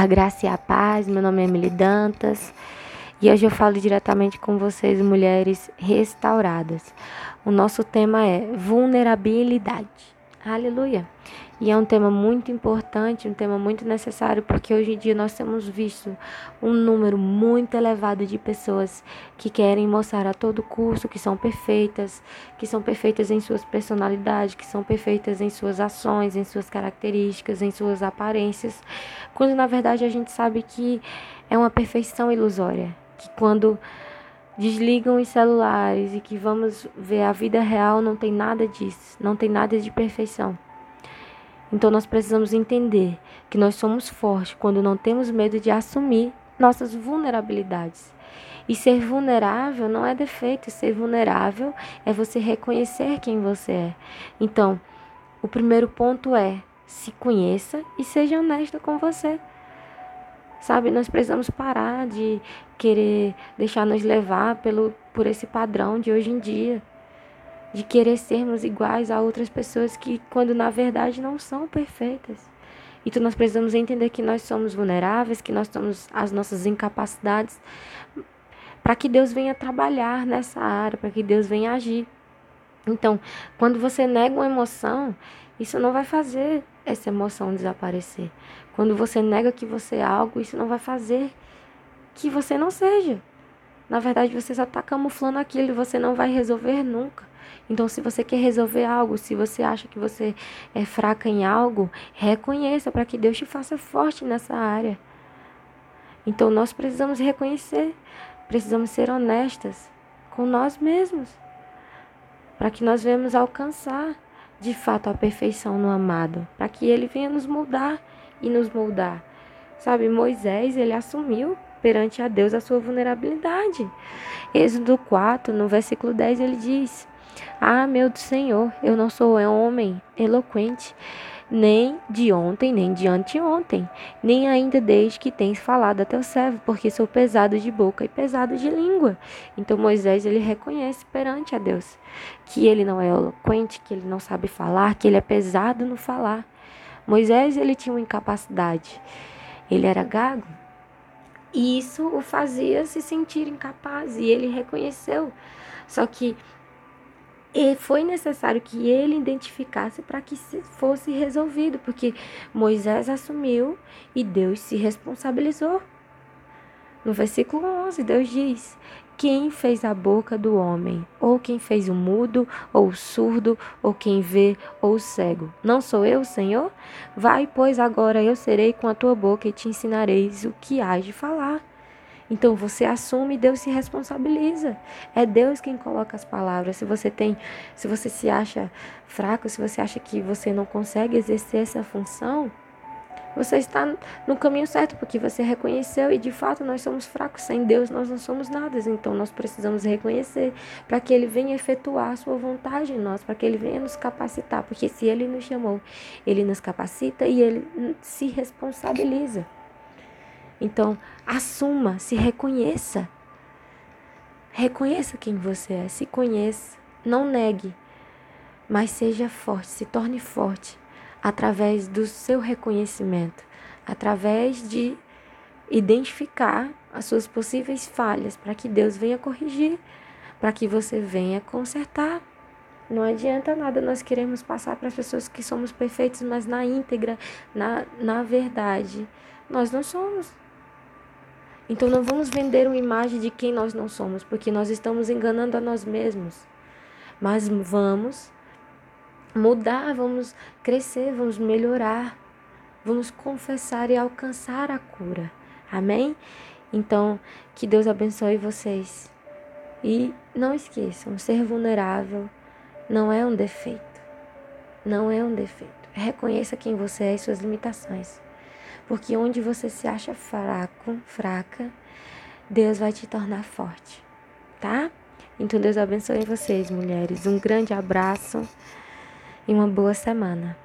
A graça e a paz, meu nome é Emily Dantas e hoje eu falo diretamente com vocês, mulheres restauradas. O nosso tema é vulnerabilidade. Aleluia! E é um tema muito importante, um tema muito necessário, porque hoje em dia nós temos visto um número muito elevado de pessoas que querem mostrar a todo custo que são perfeitas, que são perfeitas em suas personalidades, que são perfeitas em suas ações, em suas características, em suas aparências, quando na verdade a gente sabe que é uma perfeição ilusória, que quando desligam os celulares e que vamos ver a vida real, não tem nada disso, não tem nada de perfeição. Então nós precisamos entender que nós somos fortes quando não temos medo de assumir nossas vulnerabilidades. E ser vulnerável não é defeito, ser vulnerável é você reconhecer quem você é. Então, o primeiro ponto é se conheça e seja honesta com você. Sabe, nós precisamos parar de querer deixar nos levar pelo, por esse padrão de hoje em dia de querer sermos iguais a outras pessoas que, quando na verdade não são perfeitas. Então nós precisamos entender que nós somos vulneráveis, que nós temos as nossas incapacidades, para que Deus venha trabalhar nessa área, para que Deus venha agir. Então, quando você nega uma emoção, isso não vai fazer essa emoção desaparecer. Quando você nega que você é algo, isso não vai fazer que você não seja. Na verdade, você só está camuflando aquilo e você não vai resolver nunca. Então, se você quer resolver algo, se você acha que você é fraca em algo, reconheça para que Deus te faça forte nessa área. Então, nós precisamos reconhecer, precisamos ser honestas com nós mesmos, para que nós venhamos alcançar de fato a perfeição no amado, para que ele venha nos moldar e nos moldar. Sabe, Moisés, ele assumiu perante a Deus a sua vulnerabilidade. Êxodo 4, no versículo 10, ele diz: ah, meu Senhor, eu não sou homem eloquente, nem de ontem, nem de anteontem, nem ainda desde que tens falado a teu servo, porque sou pesado de boca e pesado de língua. Então Moisés ele reconhece perante a Deus que ele não é eloquente, que ele não sabe falar, que ele é pesado no falar. Moisés ele tinha uma incapacidade. Ele era gago. E isso o fazia se sentir incapaz e ele reconheceu. Só que e foi necessário que ele identificasse para que fosse resolvido, porque Moisés assumiu e Deus se responsabilizou. No versículo 11, Deus diz: Quem fez a boca do homem? Ou quem fez o mudo, ou o surdo, ou quem vê, ou o cego? Não sou eu, Senhor? Vai, pois agora eu serei com a tua boca e te ensinareis o que hás de falar. Então você assume e Deus se responsabiliza. É Deus quem coloca as palavras. Se você tem, se você se acha fraco, se você acha que você não consegue exercer essa função, você está no caminho certo, porque você reconheceu e de fato nós somos fracos. Sem Deus nós não somos nada. Então nós precisamos reconhecer para que Ele venha efetuar a sua vontade em nós, para que Ele venha nos capacitar. Porque se Ele nos chamou, Ele nos capacita e Ele se responsabiliza. Então, assuma, se reconheça. Reconheça quem você é, se conheça, não negue, mas seja forte, se torne forte através do seu reconhecimento, através de identificar as suas possíveis falhas para que Deus venha corrigir, para que você venha consertar. Não adianta nada nós queremos passar para as pessoas que somos perfeitos, mas na íntegra, na, na verdade, nós não somos. Então não vamos vender uma imagem de quem nós não somos, porque nós estamos enganando a nós mesmos. Mas vamos mudar, vamos crescer, vamos melhorar, vamos confessar e alcançar a cura. Amém? Então, que Deus abençoe vocês. E não esqueçam, ser vulnerável não é um defeito. Não é um defeito. Reconheça quem você é e suas limitações. Porque onde você se acha fraco, fraca, Deus vai te tornar forte, tá? Então Deus abençoe vocês, mulheres. Um grande abraço e uma boa semana.